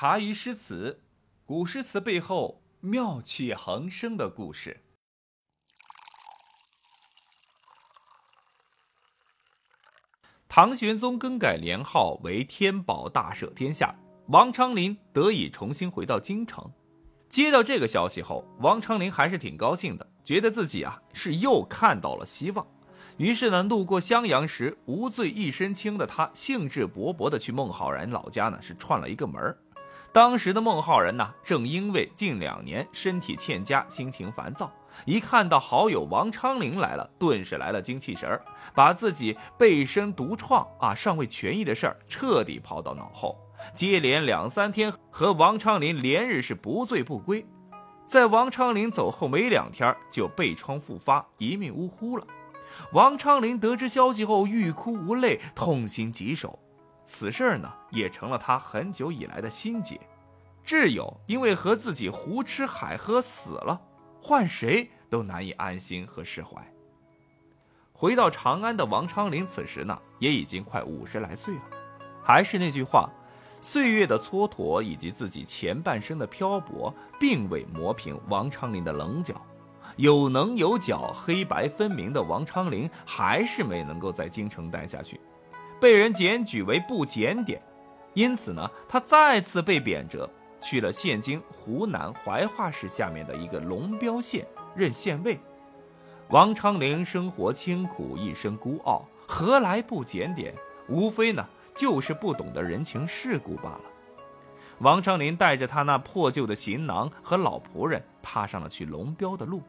茶余诗词，古诗词背后妙趣横生的故事。唐玄宗更改年号为天宝大赦天下，王昌龄得以重新回到京城。接到这个消息后，王昌龄还是挺高兴的，觉得自己啊是又看到了希望。于是呢，路过襄阳时，无罪一身轻的他兴致勃勃地去孟浩然老家呢，是串了一个门儿当时的孟浩然呢，正因为近两年身体欠佳，心情烦躁。一看到好友王昌龄来了，顿时来了精气神儿，把自己背身独创啊尚未痊愈的事儿彻底抛到脑后。接连两三天和王昌龄连日是不醉不归，在王昌龄走后没两天就背疮复发，一命呜呼了。王昌龄得知消息后欲哭无泪，痛心疾首。此事呢，也成了他很久以来的心结。挚友因为和自己胡吃海喝死了。换谁都难以安心和释怀。回到长安的王昌龄，此时呢也已经快五十来岁了。还是那句话，岁月的蹉跎以及自己前半生的漂泊，并未磨平王昌龄的棱角。有棱有角、黑白分明的王昌龄，还是没能够在京城待下去，被人检举为不检点，因此呢，他再次被贬谪。去了现今湖南怀化市下面的一个龙标县任县尉。王昌龄生活清苦，一生孤傲，何来不检点？无非呢，就是不懂得人情世故罢了。王昌龄带着他那破旧的行囊和老仆人，踏上了去龙标的路。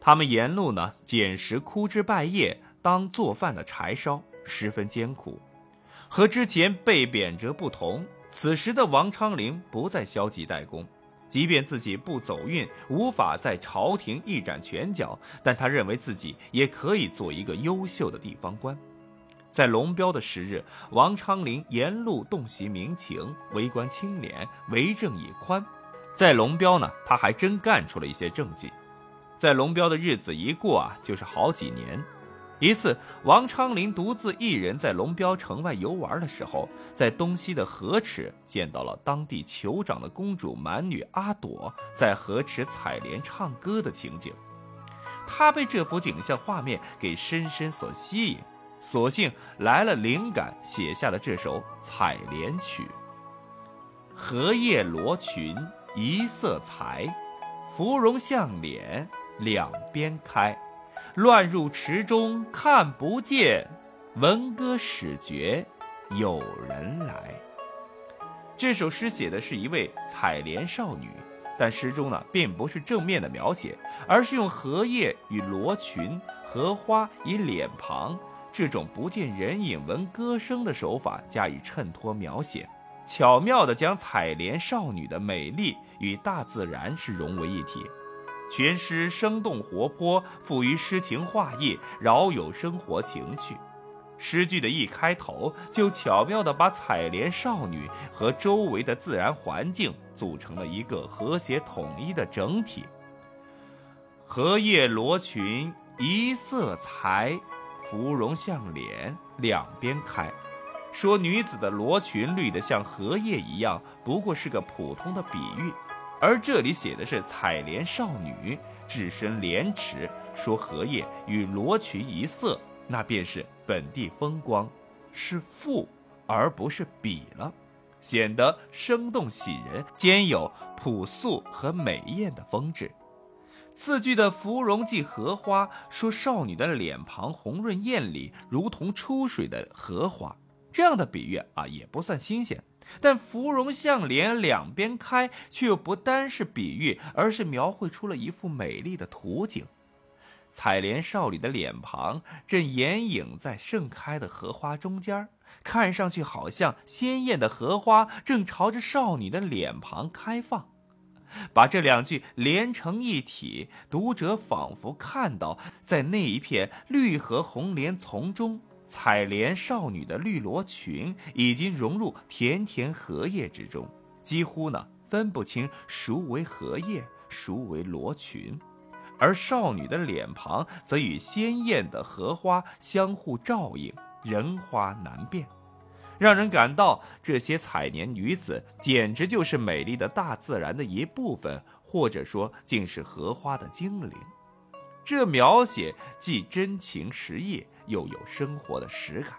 他们沿路呢，捡拾枯枝败叶当做饭的柴烧，十分艰苦。和之前被贬谪不同。此时的王昌龄不再消极怠工，即便自己不走运，无法在朝廷一展拳脚，但他认为自己也可以做一个优秀的地方官。在龙标的时日，王昌龄沿路洞悉民情，为官清廉，为政也宽。在龙标呢，他还真干出了一些政绩。在龙标的日子一过啊，就是好几年。一次，王昌龄独自一人在龙标城外游玩的时候，在东西的河池见到了当地酋长的公主蛮女阿朵在河池采莲唱歌的情景。他被这幅景象画面给深深所吸引，索性来了灵感，写下了这首《采莲曲》：荷叶罗裙一色裁，芙蓉向脸两边开。乱入池中看不见，闻歌始觉有人来。这首诗写的是一位采莲少女，但诗中呢并不是正面的描写，而是用荷叶与罗裙、荷花以脸庞这种不见人影闻歌声的手法加以衬托描写，巧妙地将采莲少女的美丽与大自然是融为一体。全诗生动活泼，富于诗情画意，饶有生活情趣。诗句的一开头就巧妙地把采莲少女和周围的自然环境组成了一个和谐统一的整体。荷叶罗裙一色裁，芙蓉向脸两边开。说女子的罗裙绿得像荷叶一样，不过是个普通的比喻。而这里写的是采莲少女置身莲池，说荷叶与罗裙一色，那便是本地风光，是赋而不是比了，显得生动喜人，兼有朴素和美艳的风致。次句的芙蓉即荷花，说少女的脸庞红润艳丽，如同出水的荷花，这样的比喻啊，也不算新鲜。但芙蓉向脸两边开，却又不单是比喻，而是描绘出了一幅美丽的图景。采莲少女的脸庞正掩影在盛开的荷花中间，看上去好像鲜艳的荷花正朝着少女的脸庞开放。把这两句连成一体，读者仿佛看到在那一片绿荷红莲丛中。采莲少女的绿罗裙已经融入田田荷叶之中，几乎呢分不清孰为荷叶，孰为罗裙，而少女的脸庞则与鲜艳的荷花相互照应，人花难辨，让人感到这些采莲女子简直就是美丽的大自然的一部分，或者说竟是荷花的精灵。这描写既真情实意，又有生活的实感。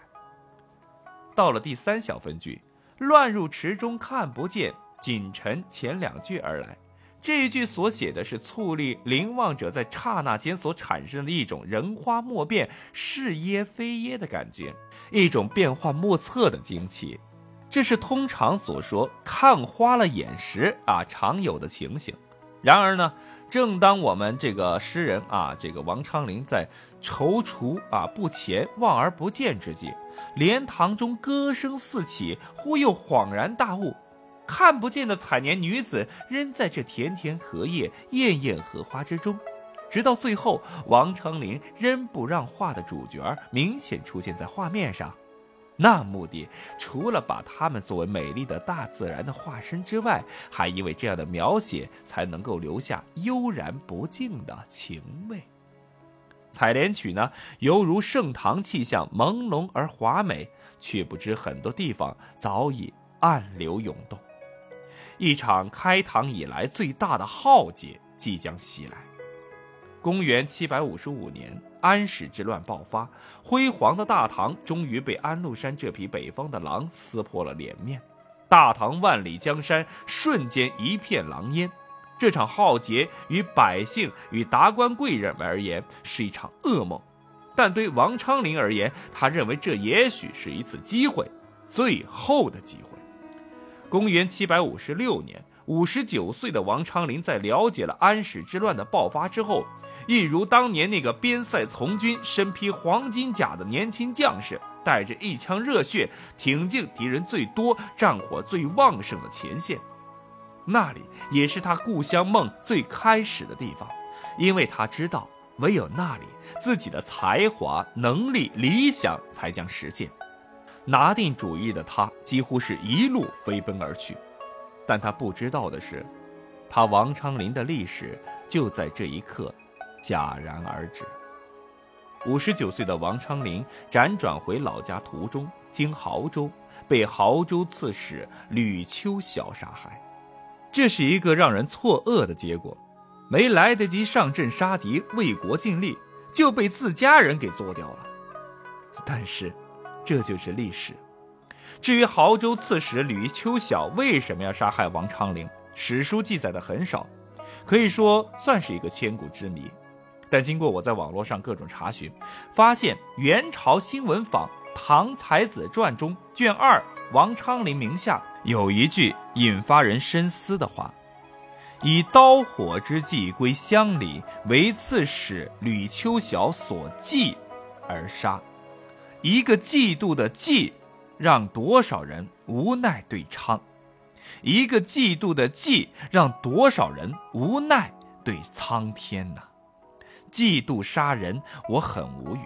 到了第三小分句，“乱入池中看不见”，仅陈前两句而来。这一句所写的是矗立凝望者在刹那间所产生的一种人花莫辨、是耶非耶的感觉，一种变幻莫测的惊奇。这是通常所说看花了眼时啊常有的情形。然而呢，正当我们这个诗人啊，这个王昌龄在踌躇啊不前、望而不见之际，莲塘中歌声四起，忽又恍然大悟。看不见的采年女子，仍在这田田荷叶、艳艳荷花之中，直到最后，王昌龄仍不让画的主角明显出现在画面上。那目的，除了把它们作为美丽的大自然的化身之外，还因为这样的描写才能够留下悠然不尽的情味。采莲曲呢，犹如盛唐气象，朦胧而华美，却不知很多地方早已暗流涌动。一场开唐以来最大的浩劫即将袭来。公元七百五十五年，安史之乱爆发，辉煌的大唐终于被安禄山这匹北方的狼撕破了脸面，大唐万里江山瞬间一片狼烟。这场浩劫与百姓与达官贵人们而言是一场噩梦，但对王昌龄而言，他认为这也许是一次机会，最后的机会。公元七百五十六年，五十九岁的王昌龄在了解了安史之乱的爆发之后，一如当年那个边塞从军、身披黄金甲的年轻将士，带着一腔热血，挺进敌人最多、战火最旺盛的前线。那里也是他故乡梦最开始的地方，因为他知道，唯有那里，自己的才华、能力、理想才将实现。拿定主意的他几乎是一路飞奔而去，但他不知道的是，他王昌龄的历史就在这一刻戛然而止。五十九岁的王昌龄辗转回老家途中，经亳州被亳州刺史吕秋晓杀害，这是一个让人错愕的结果。没来得及上阵杀敌、为国尽力，就被自家人给做掉了。但是。这就是历史。至于亳州刺史吕秋晓为什么要杀害王昌龄，史书记载的很少，可以说算是一个千古之谜。但经过我在网络上各种查询，发现元朝新闻坊《唐才子传》中卷二王昌龄名下有一句引发人深思的话：“以刀火之计归乡里，为刺史吕秋晓所忌而杀。”一个嫉妒的嫉，让多少人无奈对昌；一个嫉妒的嫉，让多少人无奈对苍天呐！嫉妒杀人，我很无语，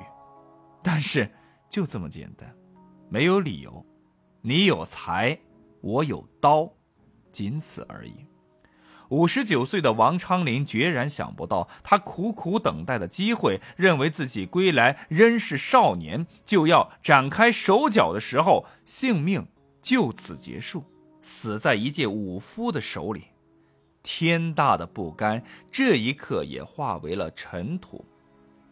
但是就这么简单，没有理由。你有才，我有刀，仅此而已。五十九岁的王昌龄决然想不到，他苦苦等待的机会，认为自己归来仍是少年，就要展开手脚的时候，性命就此结束，死在一介武夫的手里。天大的不甘，这一刻也化为了尘土。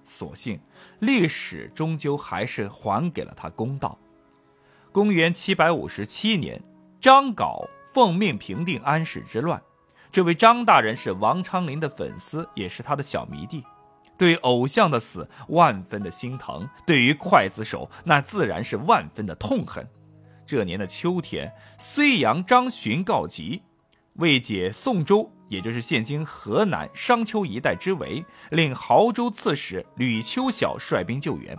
所幸，历史终究还是还给了他公道。公元七百五十七年，张镐奉命平定安史之乱。这位张大人是王昌龄的粉丝，也是他的小迷弟，对偶像的死万分的心疼，对于刽子手那自然是万分的痛恨。这年的秋天，睢阳张巡告急，为解宋州，也就是现今河南商丘一带之围，令亳州刺史吕秋晓率兵救援。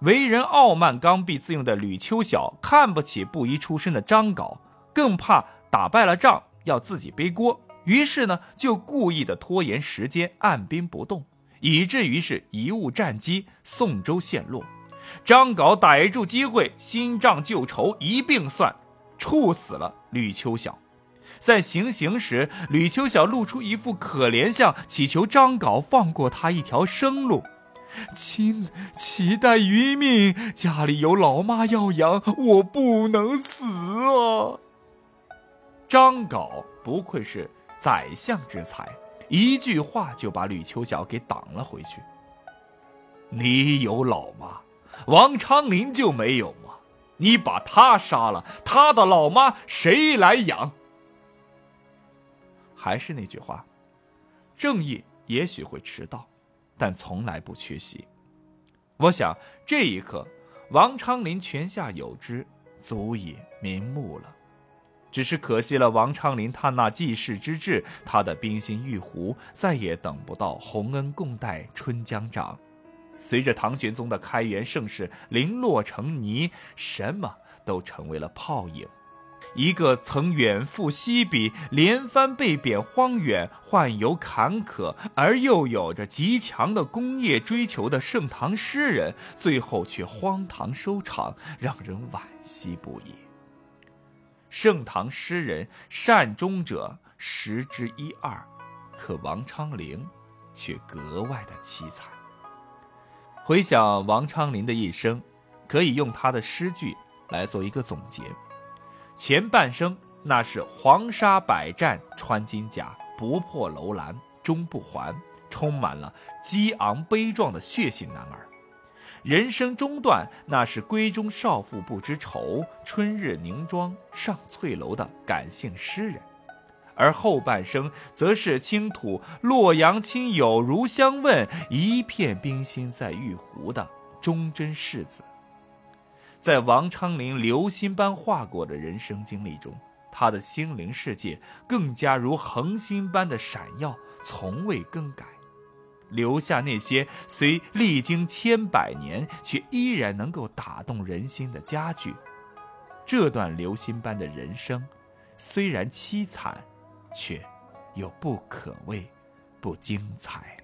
为人傲慢刚愎自用的吕秋晓看不起布衣出身的张镐，更怕打败了仗要自己背锅。于是呢，就故意的拖延时间，按兵不动，以至于是贻误战机，宋州陷落。张镐逮住机会，新账旧仇一并算，处死了吕秋晓。在行刑时，吕秋晓露出一副可怜相，祈求张镐放过他一条生路。亲，期待余命，家里有老妈要养，我不能死啊！张镐不愧是宰相之才，一句话就把吕秋晓给挡了回去。你有老妈，王昌龄就没有吗？你把他杀了，他的老妈谁来养？还是那句话，正义也许会迟到。但从来不缺席。我想这一刻，王昌龄泉下有知，足以瞑目了。只是可惜了王昌龄他那济世之志，他的冰心玉壶再也等不到洪恩共戴春江涨。随着唐玄宗的开元盛世零落成泥，什么都成为了泡影。一个曾远赴西鄙，连番被贬荒远，宦游坎坷，而又有着极强的工业追求的盛唐诗人，最后却荒唐收场，让人惋惜不已。盛唐诗人善终者十之一二，可王昌龄却格外的凄惨。回想王昌龄的一生，可以用他的诗句来做一个总结。前半生那是黄沙百战穿金甲，不破楼兰终不还，充满了激昂悲壮的血性男儿；人生中段那是闺中少妇不知愁，春日凝妆上翠楼的感性诗人；而后半生则是倾吐洛阳亲友如相问，一片冰心在玉壶的忠贞士子。在王昌龄流星般划过的人生经历中，他的心灵世界更加如恒星般的闪耀，从未更改，留下那些虽历经千百年却依然能够打动人心的佳句。这段流星般的人生，虽然凄惨，却又不可谓不精彩。